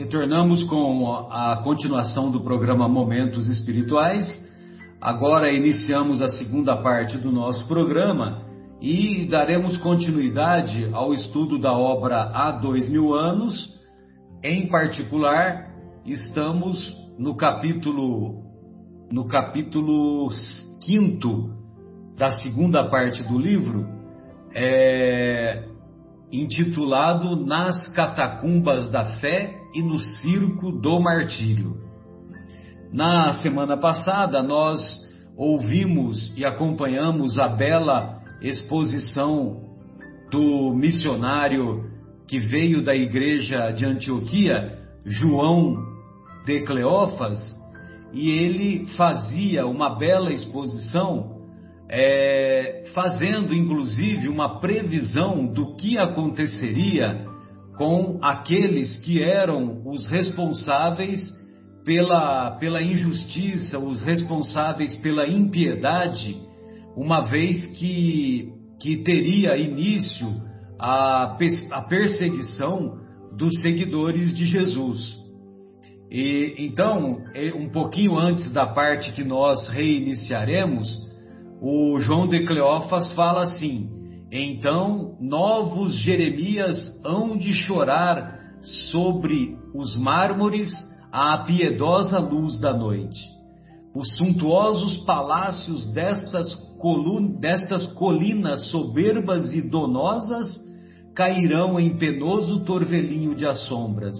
Retornamos com a continuação do programa Momentos Espirituais. Agora iniciamos a segunda parte do nosso programa e daremos continuidade ao estudo da obra Há Dois Mil Anos. Em particular, estamos no capítulo no capítulo quinto da segunda parte do livro, é, intitulado Nas Catacumbas da Fé e no Circo do Martírio. Na semana passada, nós ouvimos e acompanhamos a bela exposição do missionário que veio da igreja de Antioquia, João de Cleófas, e ele fazia uma bela exposição é, fazendo inclusive uma previsão do que aconteceria com aqueles que eram os responsáveis pela, pela injustiça, os responsáveis pela impiedade, uma vez que, que teria início a, a perseguição dos seguidores de Jesus. E então, um pouquinho antes da parte que nós reiniciaremos, o João de Cleófas fala assim: Então novos Jeremias hão de chorar sobre os mármores à piedosa luz da noite. Os suntuosos palácios destas, destas colinas soberbas e donosas cairão em penoso torvelinho de assombras,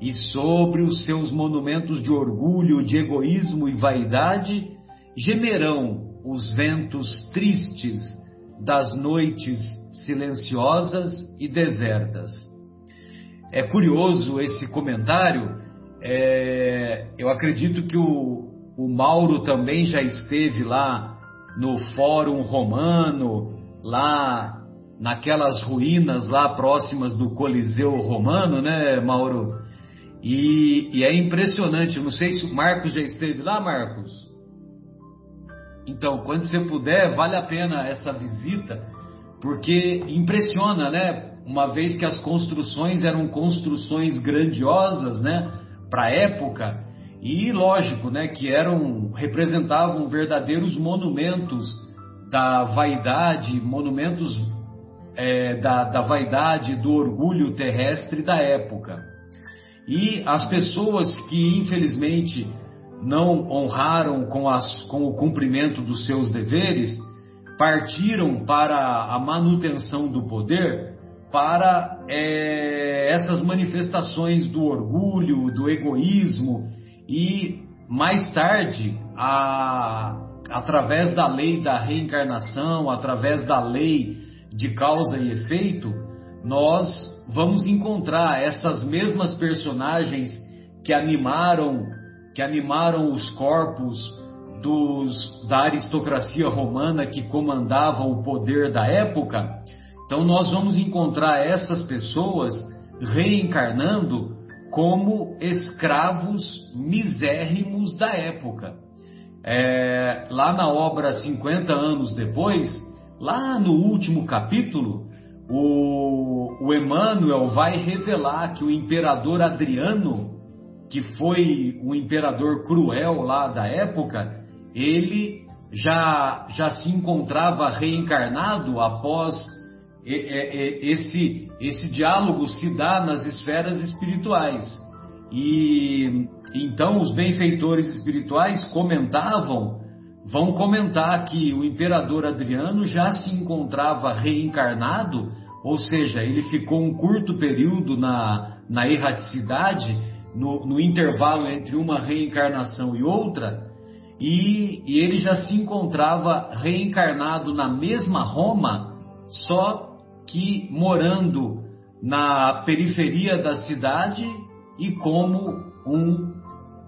e sobre os seus monumentos de orgulho, de egoísmo e vaidade gemerão os ventos tristes das noites silenciosas e desertas. É curioso esse comentário. É, eu acredito que o, o Mauro também já esteve lá no Fórum Romano, lá naquelas ruínas lá próximas do Coliseu Romano, né, Mauro? E, e é impressionante. Não sei se o Marcos já esteve lá, Marcos. Então, quando você puder, vale a pena essa visita, porque impressiona, né? Uma vez que as construções eram construções grandiosas, né? Para a época, e lógico, né? Que eram representavam verdadeiros monumentos da vaidade, monumentos é, da, da vaidade, do orgulho terrestre da época. E as pessoas que infelizmente não honraram com, as, com o cumprimento dos seus deveres, partiram para a manutenção do poder, para é, essas manifestações do orgulho, do egoísmo e mais tarde, a, através da lei da reencarnação, através da lei de causa e efeito, nós vamos encontrar essas mesmas personagens que animaram que animaram os corpos dos, da aristocracia romana que comandava o poder da época, então nós vamos encontrar essas pessoas reencarnando como escravos misérrimos da época. É, lá na obra 50 anos depois, lá no último capítulo, o, o Emmanuel vai revelar que o imperador Adriano que foi um imperador cruel lá da época, ele já, já se encontrava reencarnado após esse, esse diálogo se dá nas esferas espirituais. E então os benfeitores espirituais comentavam, vão comentar que o imperador Adriano já se encontrava reencarnado, ou seja, ele ficou um curto período na, na erraticidade no, no intervalo entre uma reencarnação e outra, e, e, ele já se encontrava reencarnado na mesma Roma, só que morando na periferia da cidade e como um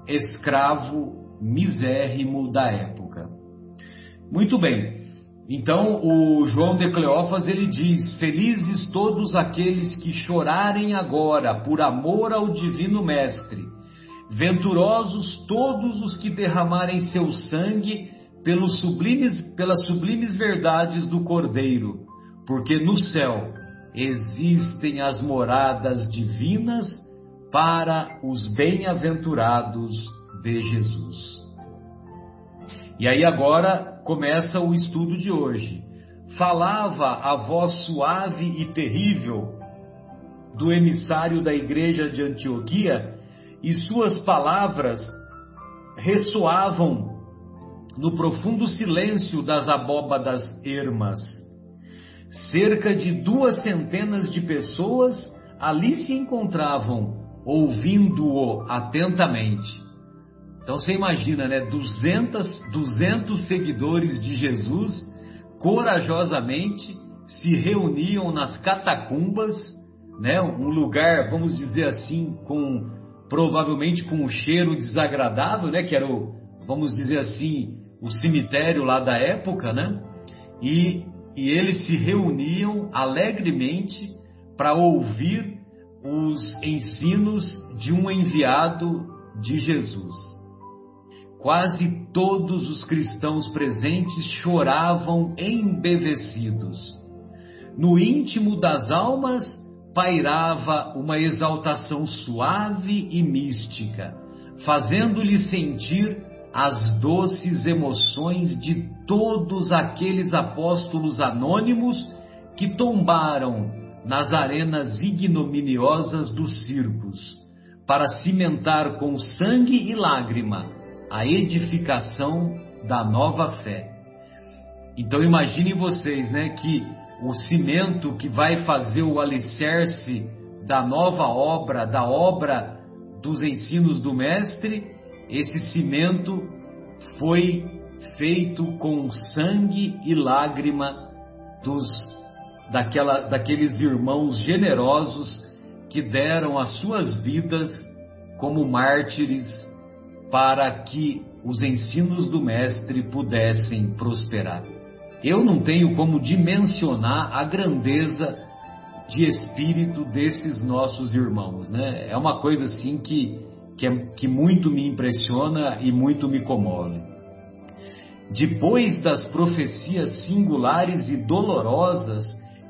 escravo misérrimo da época. Muito bem. Então, o João de Cleófas ele diz: Felizes todos aqueles que chorarem agora por amor ao Divino Mestre. Venturosos todos os que derramarem seu sangue pelos sublimes, pelas sublimes verdades do Cordeiro, porque no céu existem as moradas divinas para os bem-aventurados de Jesus. E aí agora começa o estudo de hoje. Falava a voz suave e terrível do emissário da igreja de Antioquia, e suas palavras ressoavam no profundo silêncio das abóbadas ermas. Cerca de duas centenas de pessoas ali se encontravam, ouvindo-o atentamente. Então você imagina, né? 200, 200 seguidores de Jesus corajosamente se reuniam nas catacumbas, né? Um lugar, vamos dizer assim, com provavelmente com um cheiro desagradável, né? Que era o, vamos dizer assim, o cemitério lá da época, né? E, e eles se reuniam alegremente para ouvir os ensinos de um enviado de Jesus. Quase todos os cristãos presentes choravam embevecidos. No íntimo das almas pairava uma exaltação suave e mística, fazendo-lhe sentir as doces emoções de todos aqueles apóstolos anônimos que tombaram nas arenas ignominiosas dos circos, para cimentar com sangue e lágrima a edificação da nova fé. Então imaginem vocês, né, que o cimento que vai fazer o alicerce da nova obra, da obra dos ensinos do mestre, esse cimento foi feito com sangue e lágrima dos daquela, daqueles irmãos generosos que deram as suas vidas como mártires para que os ensinos do Mestre pudessem prosperar. Eu não tenho como dimensionar a grandeza de espírito desses nossos irmãos, né? É uma coisa assim que, que, é, que muito me impressiona e muito me comove. Depois das profecias singulares e dolorosas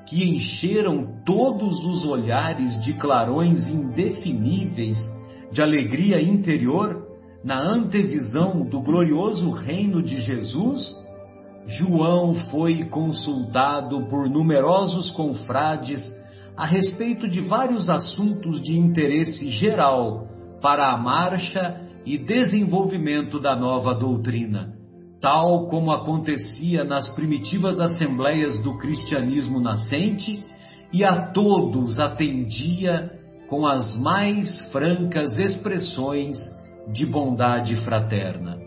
que encheram todos os olhares de clarões indefiníveis de alegria interior, na antevisão do glorioso reino de Jesus, João foi consultado por numerosos confrades a respeito de vários assuntos de interesse geral para a marcha e desenvolvimento da nova doutrina, tal como acontecia nas primitivas assembleias do cristianismo nascente, e a todos atendia com as mais francas expressões de bondade fraterna.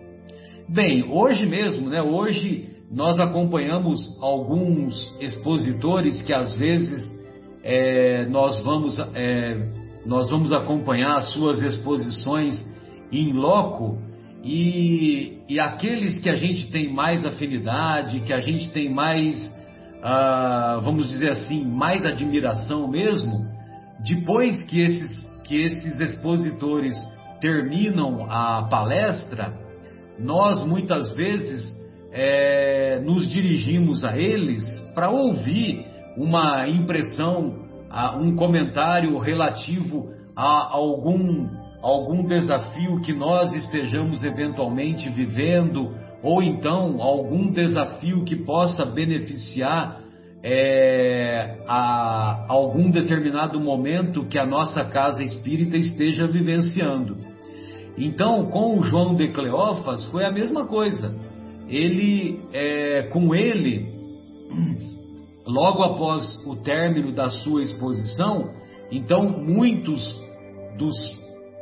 Bem, hoje mesmo, né? Hoje nós acompanhamos alguns expositores que às vezes é, nós vamos é, nós vamos acompanhar as suas exposições em loco e, e aqueles que a gente tem mais afinidade, que a gente tem mais, ah, vamos dizer assim, mais admiração mesmo, depois que esses, que esses expositores terminam a palestra, nós muitas vezes é, nos dirigimos a eles para ouvir uma impressão, um comentário relativo a algum, algum desafio que nós estejamos eventualmente vivendo, ou então algum desafio que possa beneficiar é, a algum determinado momento que a nossa casa espírita esteja vivenciando. Então, com o João de Cleófas foi a mesma coisa. Ele, é, com ele, logo após o término da sua exposição, então muitos dos,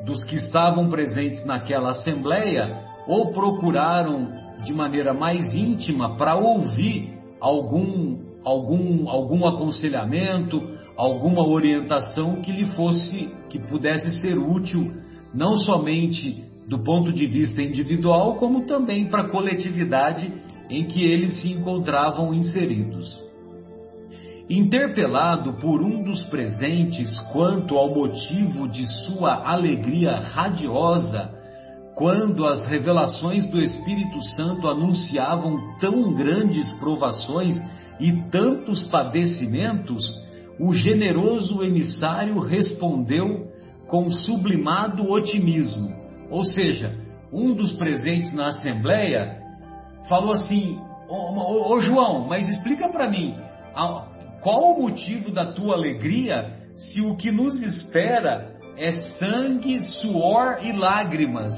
dos que estavam presentes naquela assembleia ou procuraram de maneira mais íntima para ouvir algum algum, algum aconselhamento, alguma orientação que lhe fosse, que pudesse ser útil, não somente do ponto de vista individual, como também para a coletividade em que eles se encontravam inseridos. Interpelado por um dos presentes quanto ao motivo de sua alegria radiosa, quando as revelações do Espírito Santo anunciavam tão grandes provações e tantos padecimentos, o generoso emissário respondeu com sublimado otimismo. Ou seja, um dos presentes na assembleia falou assim: Ô, ô, ô João, mas explica para mim, qual o motivo da tua alegria se o que nos espera é sangue, suor e lágrimas?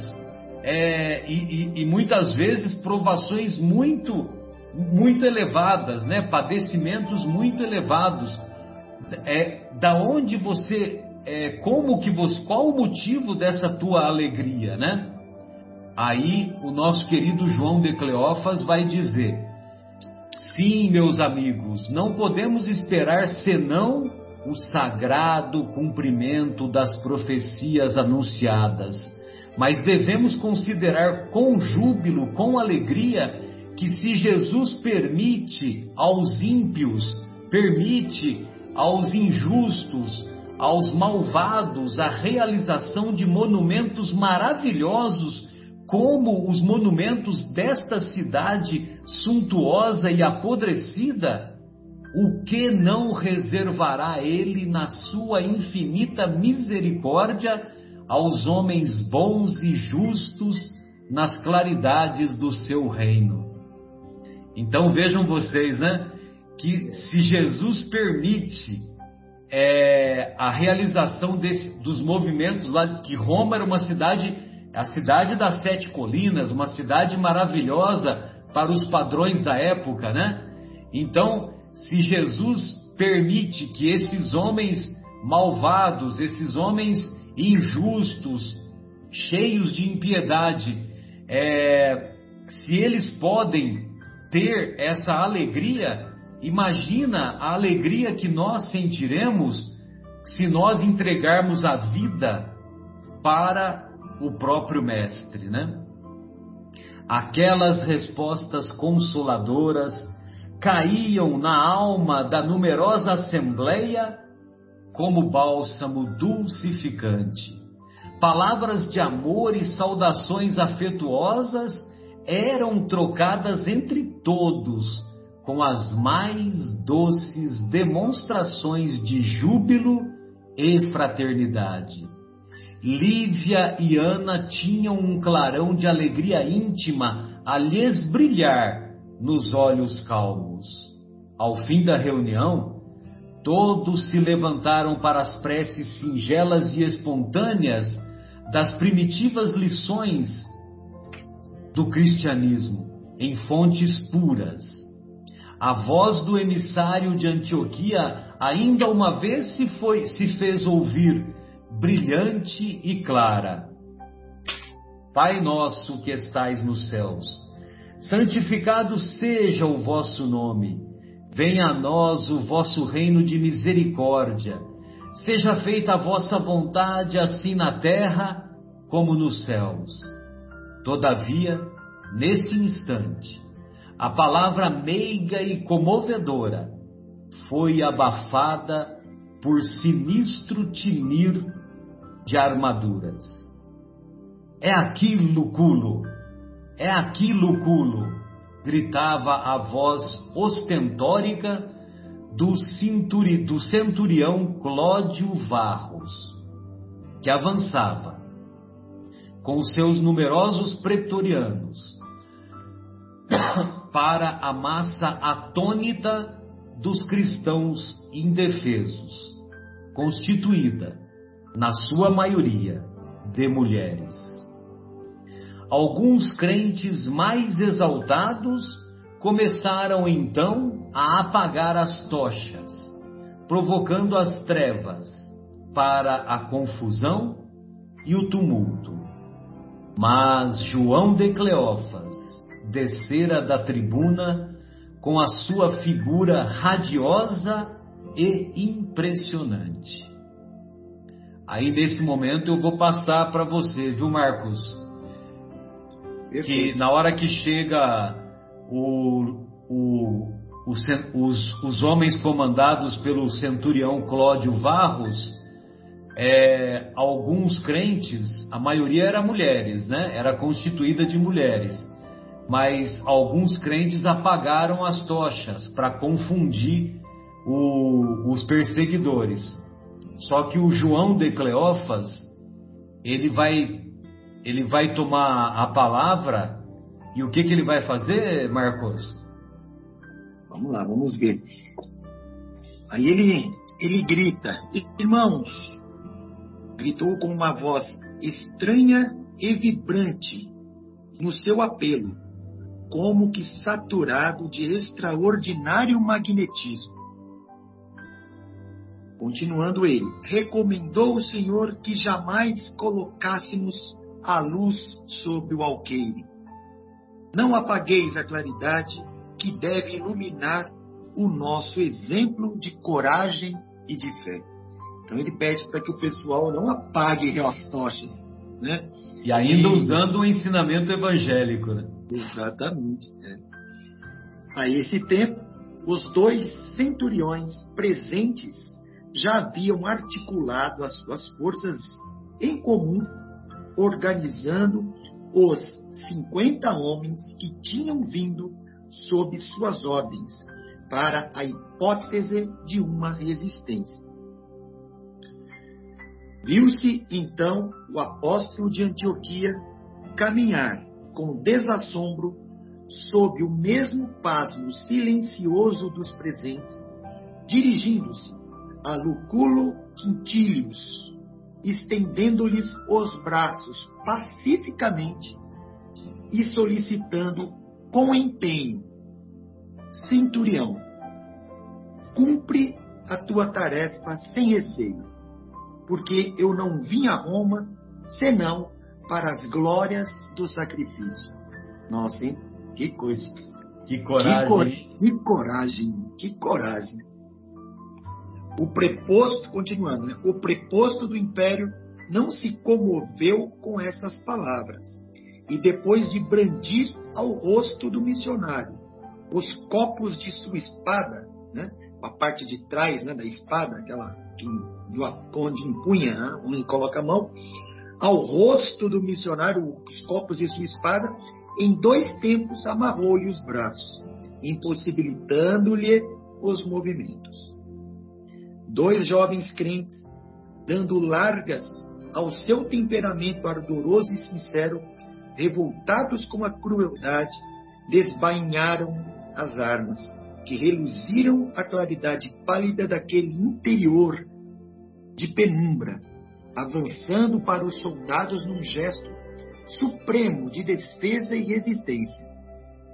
É, e, e, e muitas vezes provações muito, muito elevadas, né? padecimentos muito elevados. É, da onde você, é, como que você, qual o motivo dessa tua alegria, né? Aí o nosso querido João de Cleófas vai dizer: Sim, meus amigos, não podemos esperar senão o sagrado cumprimento das profecias anunciadas, mas devemos considerar com júbilo, com alegria, que se Jesus permite aos ímpios, permite aos injustos, aos malvados a realização de monumentos maravilhosos como os monumentos desta cidade suntuosa e apodrecida, o que não reservará ele na sua infinita misericórdia aos homens bons e justos nas claridades do seu reino? Então vejam vocês, né? Que se Jesus permite é, a realização desse, dos movimentos lá, que Roma era uma cidade a cidade das sete colinas, uma cidade maravilhosa para os padrões da época, né? Então, se Jesus permite que esses homens malvados, esses homens injustos, cheios de impiedade, é, se eles podem ter essa alegria, imagina a alegria que nós sentiremos se nós entregarmos a vida para o próprio Mestre, né? Aquelas respostas consoladoras caíam na alma da numerosa assembleia como bálsamo dulcificante. Palavras de amor e saudações afetuosas eram trocadas entre todos com as mais doces demonstrações de júbilo e fraternidade. Lívia e Ana tinham um clarão de alegria íntima a lhes brilhar nos olhos calmos. Ao fim da reunião, todos se levantaram para as preces singelas e espontâneas das primitivas lições do cristianismo em fontes puras. A voz do emissário de Antioquia ainda uma vez se, foi, se fez ouvir brilhante e clara. Pai nosso que estais nos céus, santificado seja o vosso nome. Venha a nós o vosso reino de misericórdia. Seja feita a vossa vontade, assim na terra como nos céus. Todavia, nesse instante, a palavra meiga e comovedora foi abafada por sinistro tinir de armaduras. É aqui, Luculo! É aqui, Luculo! gritava a voz ostentórica do, cinturi, do centurião Clódio Varros, que avançava com seus numerosos pretorianos para a massa atônita dos cristãos indefesos, constituída na sua maioria, de mulheres. Alguns crentes mais exaltados começaram então a apagar as tochas, provocando as trevas para a confusão e o tumulto. Mas João de Cleófas descera da tribuna com a sua figura radiosa e impressionante. Aí nesse momento eu vou passar para você, viu, Marcos? Que na hora que chega o, o, o, os, os homens comandados pelo centurião Cláudio Varros, é, alguns crentes, a maioria era mulheres, né? Era constituída de mulheres. Mas alguns crentes apagaram as tochas para confundir o, os perseguidores. Só que o João de Cleófas, ele vai, ele vai tomar a palavra e o que, que ele vai fazer, Marcos? Vamos lá, vamos ver. Aí ele, ele grita, irmãos, gritou com uma voz estranha e vibrante no seu apelo, como que saturado de extraordinário magnetismo. Continuando ele, recomendou o Senhor que jamais colocássemos a luz sobre o alqueire. Não apagueis a claridade que deve iluminar o nosso exemplo de coragem e de fé. Então ele pede para que o pessoal não apague as tochas, né? E ainda e... usando o ensinamento evangélico, né? Exatamente. É. A esse tempo, os dois centuriões presentes já haviam articulado as suas forças em comum, organizando os 50 homens que tinham vindo sob suas ordens para a hipótese de uma resistência. Viu-se então o apóstolo de Antioquia caminhar com desassombro sob o mesmo pasmo silencioso dos presentes, dirigindo-se a Luculo Quintilius, estendendo-lhes os braços pacificamente e solicitando com empenho: Centurião, cumpre a tua tarefa sem receio porque eu não vim a Roma senão para as glórias do sacrifício. Nossa, hein? Que coisa. Que coragem. Que, que coragem, que coragem. O preposto, continuando, né? o preposto do império não se comoveu com essas palavras. E depois de brandir ao rosto do missionário os copos de sua espada, né? A parte de trás né, da espada, aquela que onde empunha, né, onde coloca a mão, ao rosto do missionário os copos de sua espada, em dois tempos amarrou-lhe os braços, impossibilitando-lhe os movimentos. Dois jovens crentes, dando largas ao seu temperamento ardoroso e sincero, revoltados com a crueldade, desbainharam as armas, que reluziram a claridade pálida daquele interior de penumbra, avançando para os soldados num gesto supremo de defesa e resistência.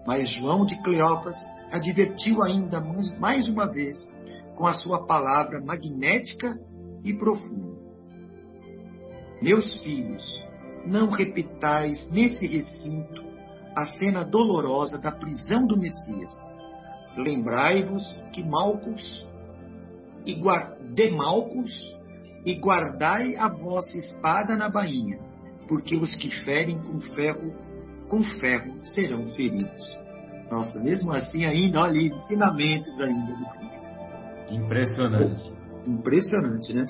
Mas João de Cleófas advertiu ainda mais uma vez com a sua palavra magnética e profunda. Meus filhos, não repitais nesse recinto a cena dolorosa da prisão do Messias. Lembrai-vos que Malcos e Demalcos e guardai a vossa espada na bainha, porque os que ferem com ferro, com ferro serão feridos. Nossa, mesmo assim ainda, olha, ensinamentos ainda do Cristo. Impressionante. Impressionante, né?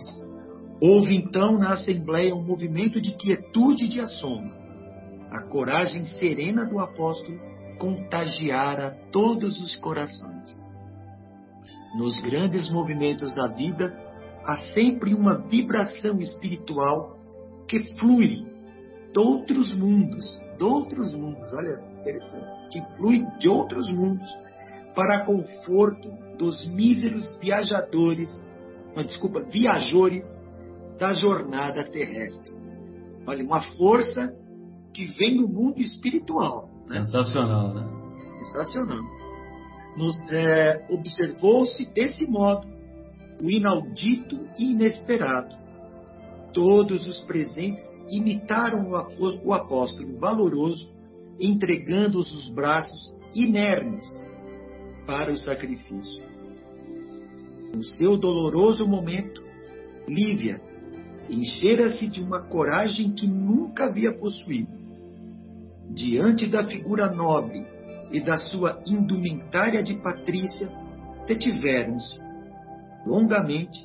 Houve então na Assembleia um movimento de quietude e de assombro. A coragem serena do apóstolo contagiara todos os corações. Nos grandes movimentos da vida, há sempre uma vibração espiritual que flui de outros mundos, de outros mundos, olha, interessante, que flui de outros mundos para conforto dos míseros viajadores, não, desculpa, viajores da jornada terrestre. Olha, uma força que vem do mundo espiritual. Né? Sensacional, né? Sensacional. É, Observou-se desse modo o inaudito e inesperado. Todos os presentes imitaram o apóstolo valoroso, entregando-os os braços inermes para o sacrifício. No seu doloroso momento, Lívia enchera-se de uma coragem que nunca havia possuído. Diante da figura nobre e da sua indumentária de patrícia, detiveram-se longamente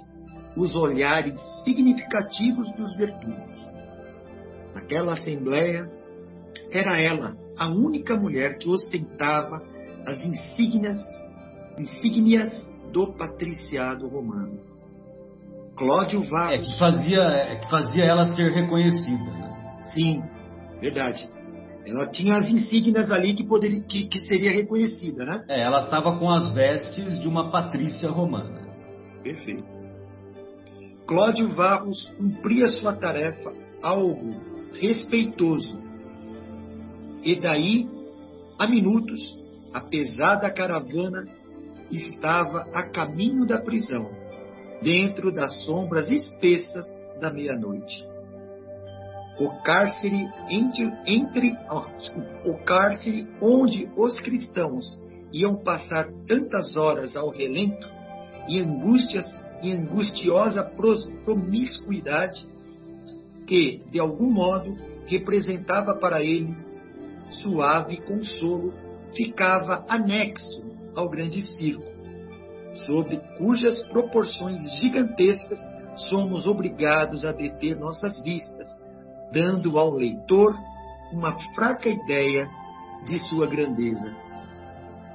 os olhares significativos dos verdudos. Naquela assembleia, era ela a única mulher que ostentava as insígnias, insígnias do patriciado romano. Cláudio Varros. É, que fazia, é, que fazia ela ser reconhecida. Né? Sim, verdade. Ela tinha as insígnias ali que, poderia, que, que seria reconhecida, né? É, ela estava com as vestes de uma patrícia romana. Perfeito. Cláudio Varros cumpria sua tarefa algo respeitoso. E daí, a minutos, a pesada caravana estava a caminho da prisão, dentro das sombras espessas da meia-noite o cárcere entre, entre o cárcere onde os cristãos iam passar tantas horas ao relento e angústias e angustiosa promiscuidade que, de algum modo, representava para eles suave consolo, ficava anexo ao grande circo, sobre cujas proporções gigantescas somos obrigados a deter nossas vistas dando ao leitor uma fraca ideia de sua grandeza.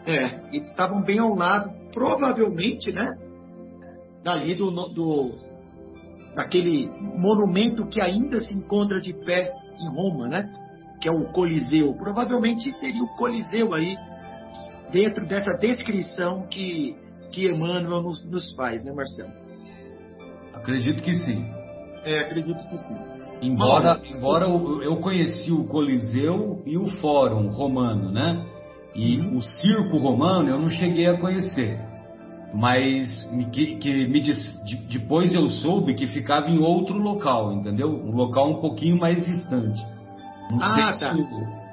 É, eles estavam bem ao lado, provavelmente, né? Dali do, do daquele monumento que ainda se encontra de pé em Roma, né? Que é o Coliseu. Provavelmente seria o Coliseu aí, dentro dessa descrição que, que Emmanuel nos, nos faz, né, Marcelo? Acredito que sim. É, acredito que sim. Embora, embora eu conheci o Coliseu e o Fórum Romano, né? E uhum. o Circo Romano eu não cheguei a conhecer. Mas que, que me depois eu soube que ficava em outro local, entendeu? Um local um pouquinho mais distante. Não ah, sei tá. Se,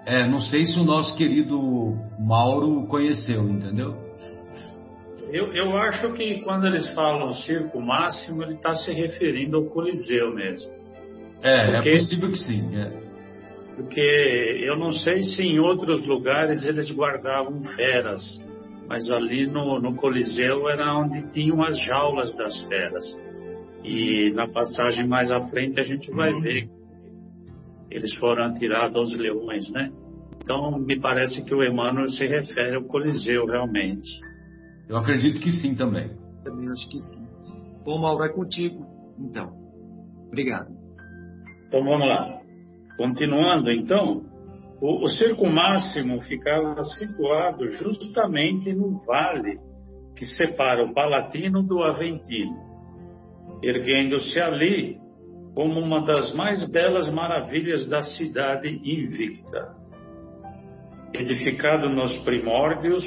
é, não sei se o nosso querido Mauro conheceu, entendeu? Eu, eu acho que quando eles falam circo máximo, ele está se referindo ao Coliseu mesmo. É, é porque, é possível que sim. É. Porque eu não sei se em outros lugares eles guardavam feras, mas ali no, no Coliseu era onde tinham as jaulas das feras. E na passagem mais à frente a gente vai uhum. ver eles foram atirados aos leões, né? Então me parece que o Emmanuel se refere ao Coliseu realmente. Eu acredito que sim também. Também acho que sim. Bom, Mauro, vai contigo, então. Obrigado. Então vamos lá. Continuando, então, o, o cerco máximo ficava situado justamente no vale que separa o Palatino do Aventino, erguendo-se ali como uma das mais belas maravilhas da cidade invicta. Edificado nos primórdios,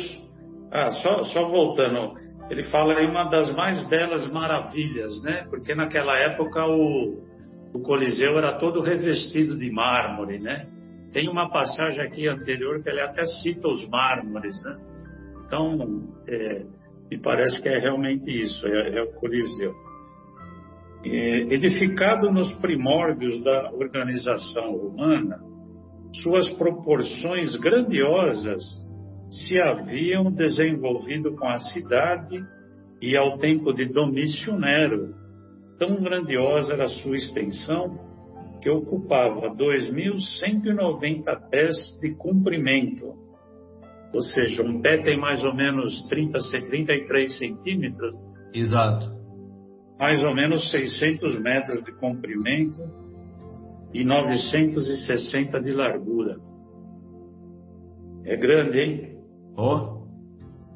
ah, só, só voltando, ele fala em uma das mais belas maravilhas, né? Porque naquela época o, o Coliseu era todo revestido de mármore, né? Tem uma passagem aqui anterior que ele até cita os mármores, né? Então, é, me parece que é realmente isso, é, é o Coliseu. É, edificado nos primórdios da organização romana, suas proporções grandiosas se haviam desenvolvido com a cidade e ao tempo de Domício Nero, Tão grandiosa era a sua extensão que ocupava 2.190 pés de comprimento. Ou seja, um pé tem mais ou menos 30, 33 centímetros. Exato. Mais ou menos 600 metros de comprimento e 960 de largura. É grande, hein? Oh.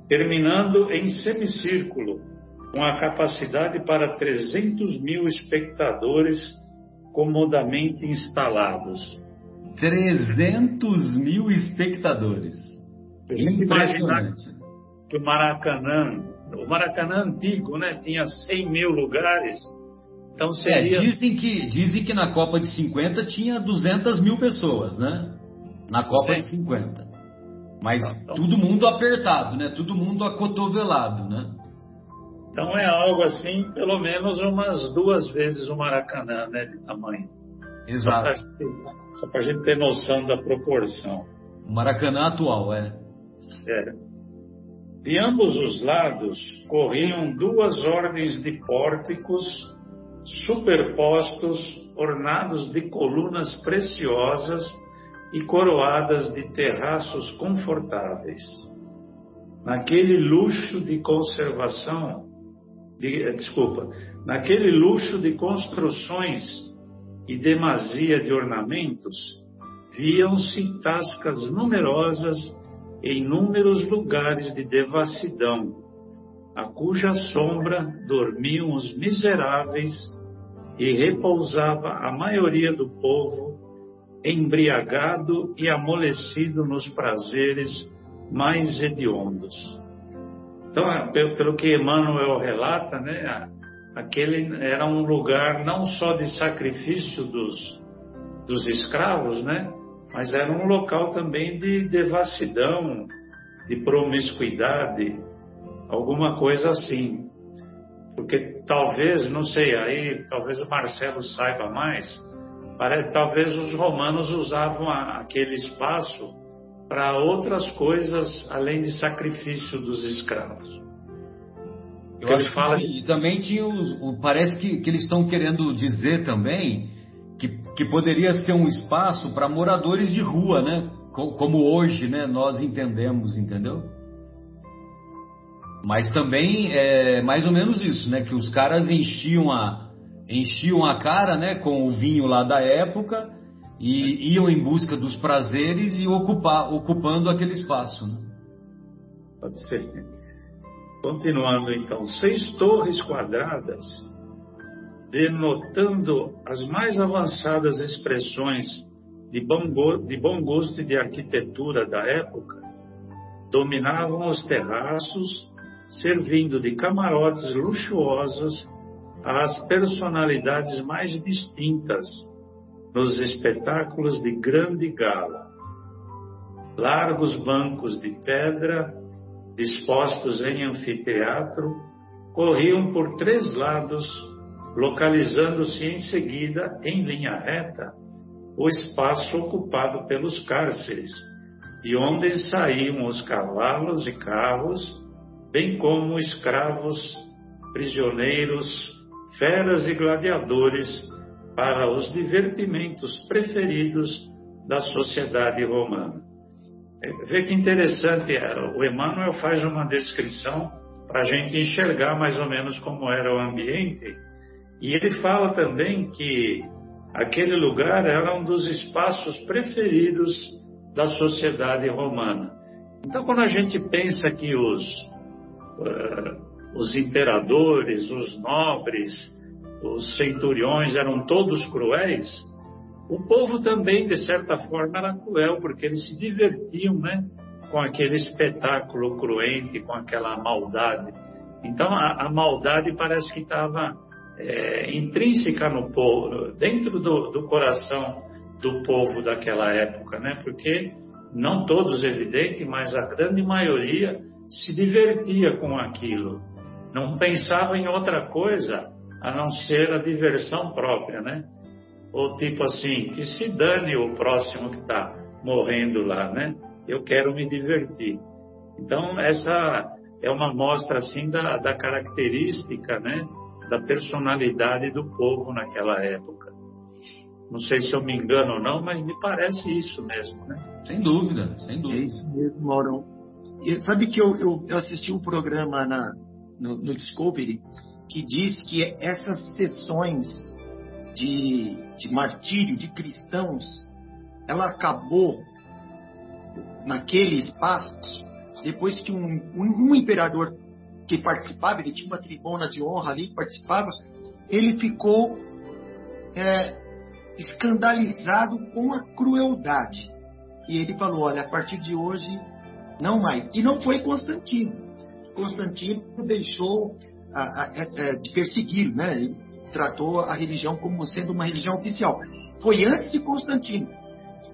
Terminando em semicírculo, com a capacidade para 300 mil espectadores comodamente instalados. 300 mil espectadores. Impressionante. Que o Maracanã, o Maracanã antigo, né, tinha 100 mil lugares. Então é, seria... É, dizem, que, dizem que na Copa de 50 tinha 200 mil pessoas, né? Na Copa Sim. de 50. Mas então... todo mundo apertado, né? Todo mundo acotovelado, né? Então é algo assim, pelo menos umas duas vezes o Maracanã, né, de tamanho. Exato. Só para a gente ter noção da proporção. O Maracanã atual, é. É. De ambos os lados corriam duas ordens de pórticos superpostos, ornados de colunas preciosas e coroadas de terraços confortáveis. Naquele luxo de conservação, de, desculpa, Naquele luxo de construções e demasia de ornamentos, viam-se tascas numerosas em inúmeros lugares de devassidão, a cuja sombra dormiam os miseráveis e repousava a maioria do povo, embriagado e amolecido nos prazeres mais hediondos. Então, é, pelo que Emmanuel relata, né, aquele era um lugar não só de sacrifício dos, dos escravos, né, mas era um local também de devassidão, de promiscuidade, alguma coisa assim. Porque talvez, não sei, aí talvez o Marcelo saiba mais, para, talvez os romanos usavam a, aquele espaço para outras coisas além de sacrifício dos escravos. Eu acho fala... que e também tinha os, parece que, que eles estão querendo dizer também que, que poderia ser um espaço para moradores de rua, né? Como hoje, né? Nós entendemos, entendeu? Mas também é mais ou menos isso, né? Que os caras enchiam a, enchiam a cara, né? Com o vinho lá da época e iam em busca dos prazeres e ocupar, ocupando aquele espaço. Né? Pode ser. Continuando então, seis torres quadradas, denotando as mais avançadas expressões de bom, de bom gosto e de arquitetura da época, dominavam os terraços servindo de camarotes luxuosos às personalidades mais distintas nos espetáculos de grande gala. Largos bancos de pedra, dispostos em anfiteatro, corriam por três lados, localizando-se em seguida, em linha reta, o espaço ocupado pelos cárceres, de onde saíam os cavalos e carros bem como escravos, prisioneiros, feras e gladiadores para os divertimentos preferidos da sociedade romana. É, vê que interessante, é, o Emmanuel faz uma descrição para a gente enxergar mais ou menos como era o ambiente, e ele fala também que aquele lugar era um dos espaços preferidos da sociedade romana. Então, quando a gente pensa que os uh, os imperadores, os nobres, os centuriões eram todos cruéis, o povo também, de certa forma, era cruel, porque eles se divertiam né, com aquele espetáculo cruente, com aquela maldade. Então, a, a maldade parece que estava é, intrínseca no povo, dentro do, do coração do povo daquela época, né? porque não todos, evidente, mas a grande maioria se divertia com aquilo, não pensava em outra coisa a não ser a diversão própria, né? Ou tipo assim, que se dane o próximo que está morrendo lá, né? Eu quero me divertir. Então, essa é uma mostra assim da, da característica, né? Da personalidade do povo naquela época. Não sei se eu me engano ou não, mas me parece isso mesmo, né? Sem dúvida, sem dúvida. É isso mesmo, Maurão. Sabe que eu, eu, eu, assisti um programa na, no, no, Discovery que diz que essas sessões de, de martírio de cristãos, ela acabou naquele espaço depois que um, um, um imperador que participava, ele tinha uma tribuna de honra ali que participava, ele ficou é, escandalizado com a crueldade. E ele falou: olha, a partir de hoje não mais. E não foi Constantino. Constantino deixou a, a, a, é, é, de perseguir, né? Ele tratou a religião como sendo uma religião oficial. Foi antes de Constantino.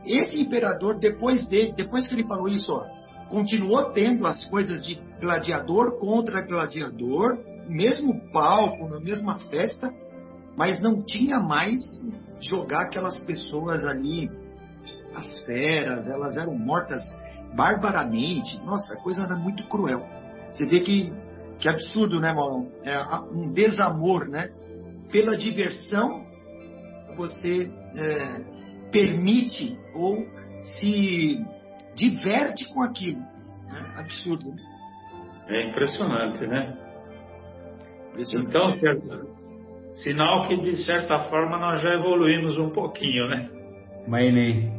Esse imperador, depois dele, depois que ele falou isso, ó, continuou tendo as coisas de gladiador contra gladiador, mesmo palco, na mesma festa, mas não tinha mais jogar aquelas pessoas ali, as feras, elas eram mortas barbaramente. Nossa, a coisa era muito cruel. Você vê que, que absurdo, né, Mauro? É um desamor, né? Pela diversão, você é, permite ou se diverte com aquilo. Né? Absurdo. É impressionante, né? Impressionante. Então, Sinal que, de certa forma, nós já evoluímos um pouquinho, né? Mas nem.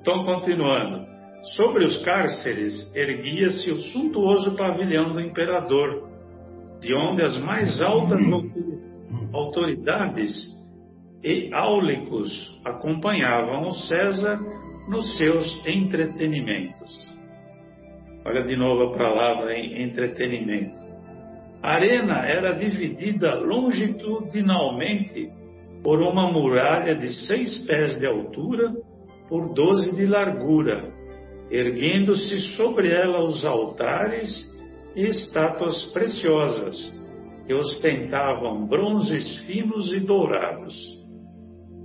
Então, continuando. Sobre os cárceres erguia-se o suntuoso pavilhão do imperador, de onde as mais altas autoridades e áulicos acompanhavam o César nos seus entretenimentos. Olha de novo a palavra em entretenimento. A arena era dividida longitudinalmente por uma muralha de seis pés de altura por doze de largura, erguendo-se sobre ela os altares e estátuas preciosas, que ostentavam bronzes finos e dourados.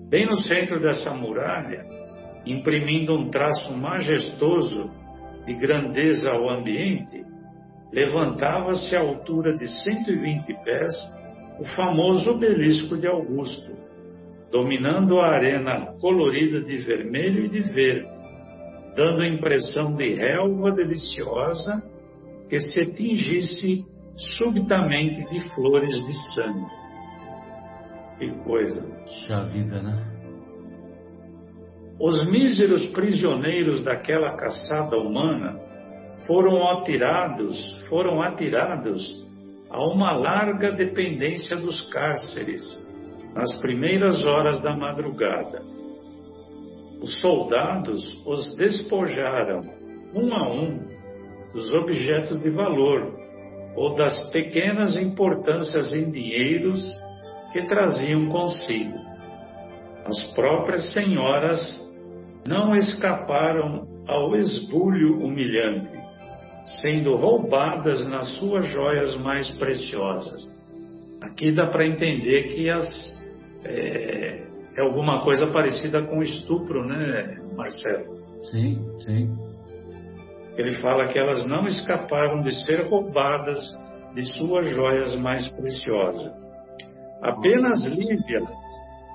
Bem no centro dessa muralha, imprimindo um traço majestoso de grandeza ao ambiente, levantava-se à altura de 120 pés o famoso obelisco de Augusto, dominando a arena colorida de vermelho e de verde, dando a impressão de relva deliciosa que se tingisse subitamente de flores de sangue. Que coisa! Já vida, né? Os míseros prisioneiros daquela caçada humana foram atirados, foram atirados a uma larga dependência dos cárceres nas primeiras horas da madrugada. Os soldados os despojaram um a um dos objetos de valor ou das pequenas importâncias em dinheiros que traziam consigo. As próprias senhoras não escaparam ao esbulho humilhante sendo roubadas nas suas joias mais preciosas. Aqui dá para entender que as, é, é, alguma coisa parecida com estupro, né, Marcelo? Sim, sim. Ele fala que elas não escaparam de ser roubadas de suas joias mais preciosas. Apenas Lívia,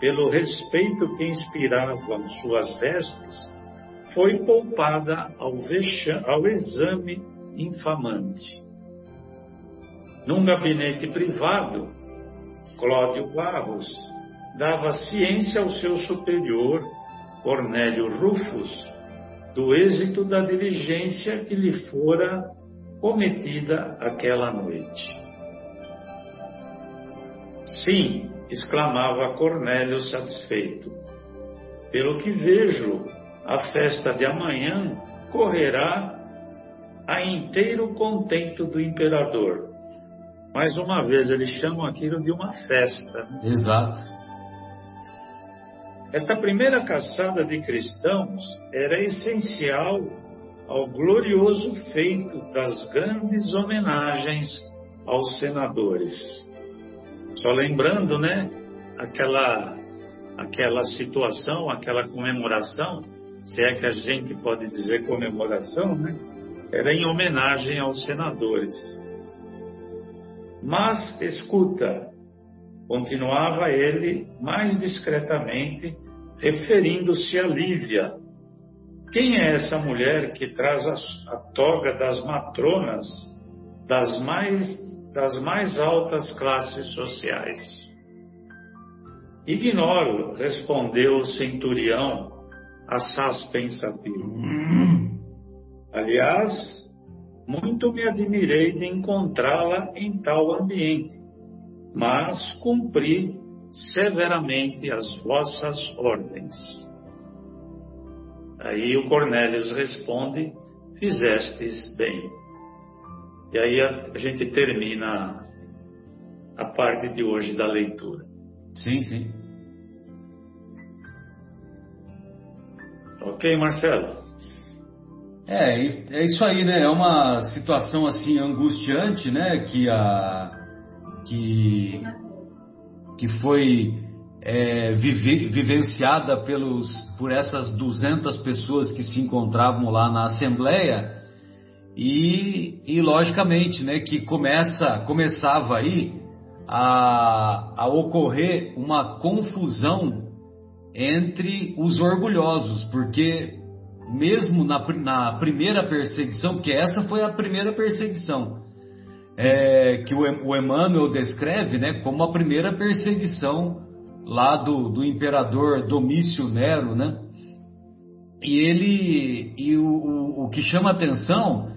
pelo respeito que inspiravam suas vestes, foi poupada ao, ao exame infamante. Num gabinete privado, Cláudio Barros dava ciência ao seu superior, Cornélio Rufus, do êxito da diligência que lhe fora cometida aquela noite. Sim, exclamava Cornélio satisfeito. Pelo que vejo, a festa de amanhã correrá a inteiro contento do imperador. Mais uma vez, eles chamam aquilo de uma festa. Né? Exato. Esta primeira caçada de cristãos era essencial ao glorioso feito das grandes homenagens aos senadores. Só lembrando, né, aquela aquela situação, aquela comemoração, se é que a gente pode dizer comemoração, né? era em homenagem aos senadores. Mas escuta, continuava ele mais discretamente, referindo-se a Lívia. Quem é essa mulher que traz a, toga das matronas das mais, das mais altas classes sociais? Ignoro, respondeu o centurião, assaz pensativo. Aliás, muito me admirei de encontrá-la em tal ambiente, mas cumpri severamente as vossas ordens. Aí o Cornélios responde: Fizestes bem. E aí a, a gente termina a parte de hoje da leitura. Sim, sim. Ok, Marcelo? É, é isso aí, né? É uma situação assim angustiante, né? Que a que que foi é, vive, vivenciada pelos por essas 200 pessoas que se encontravam lá na assembleia e, e logicamente, né? Que começa começava aí a, a ocorrer uma confusão entre os orgulhosos, porque mesmo na, na primeira perseguição, porque essa foi a primeira perseguição, é, que o, Emmanuel descreve né, como a primeira perseguição lá do, do imperador Domício Nero, né? E ele e o, o, o que chama atenção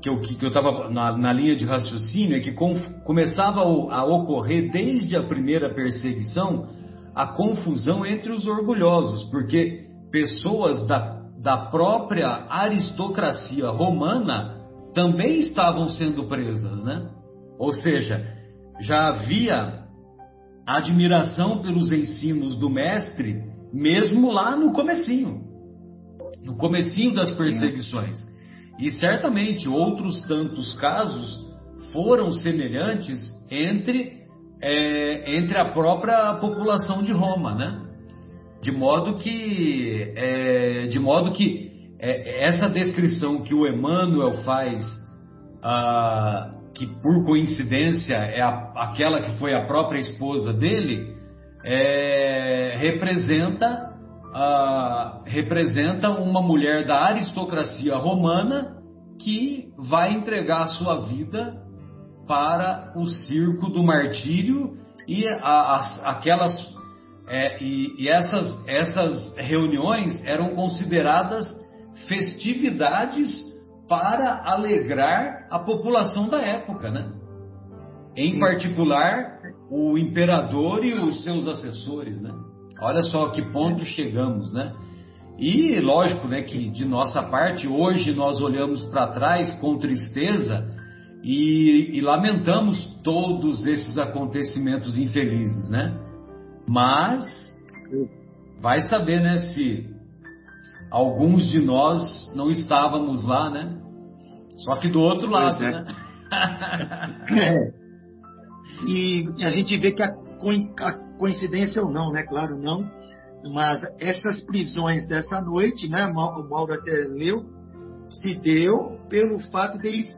que eu que eu estava na, na, linha de raciocínio é que com, começava a ocorrer desde a primeira perseguição a confusão entre os orgulhosos, porque pessoas da, da própria aristocracia romana também estavam sendo presas, né? Ou seja, já havia admiração pelos ensinos do mestre, mesmo lá no comecinho, no comecinho das perseguições. E certamente outros tantos casos foram semelhantes entre, é, entre a própria população de Roma, né? De modo que, é, de modo que é, essa descrição que o Emmanuel faz, ah, que por coincidência é a, aquela que foi a própria esposa dele, é, representa, ah, representa uma mulher da aristocracia romana que vai entregar a sua vida para o circo do martírio e a, as, aquelas é, e, e essas, essas reuniões eram consideradas festividades para alegrar a população da época, né? Em particular, o imperador e os seus assessores, né? Olha só a que ponto chegamos, né? E lógico, né, que de nossa parte hoje nós olhamos para trás com tristeza e, e, lamentamos todos esses acontecimentos infelizes, né? Mas vai saber, né, se alguns de nós não estávamos lá, né? Só que do outro lado, é. né? é. E a gente vê que a coincidência ou não, né? Claro, não. Mas essas prisões dessa noite, né? O Mauro até leu, se deu pelo fato deles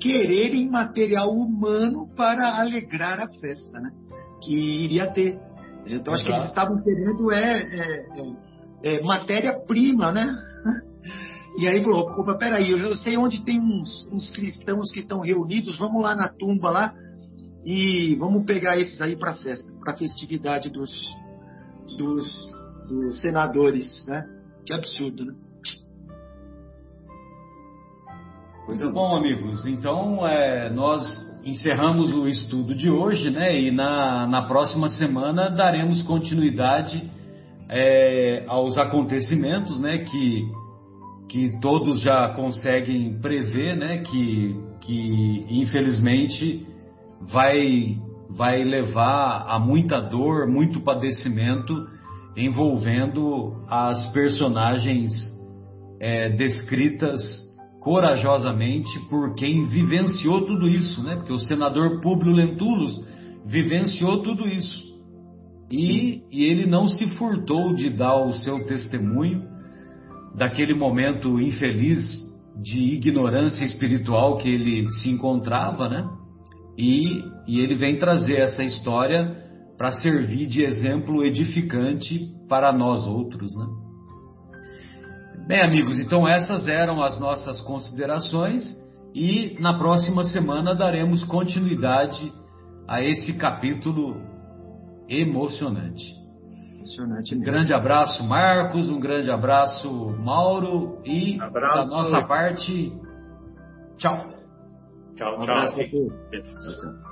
quererem material humano para alegrar a festa, né? Que iria ter. Então, acho que eles estavam querendo é, é, é é, matéria-prima, né? E aí falou, opa, peraí, eu sei onde tem uns, uns cristãos que estão reunidos, vamos lá na tumba lá e vamos pegar esses aí para festa, para festividade dos, dos, dos, senadores, né? Que absurdo, né? Muito bom, amigos. Então, é, nós encerramos o estudo de hoje, né? E na, na próxima semana daremos continuidade é, aos acontecimentos, né, que, que todos já conseguem prever, né, que, que infelizmente vai, vai levar a muita dor, muito padecimento envolvendo as personagens é, descritas corajosamente por quem vivenciou tudo isso, né? Porque o senador Públio Lentulus vivenciou tudo isso. E, e ele não se furtou de dar o seu testemunho daquele momento infeliz de ignorância espiritual que ele se encontrava, né? E, e ele vem trazer essa história para servir de exemplo edificante para nós outros, né? Bem, amigos, então essas eram as nossas considerações e na próxima semana daremos continuidade a esse capítulo emocionante. Emocionante mesmo. Um grande abraço, Marcos, um grande abraço, Mauro, e abraço. da nossa parte, tchau. Tchau, tchau. Um abraço, tchau.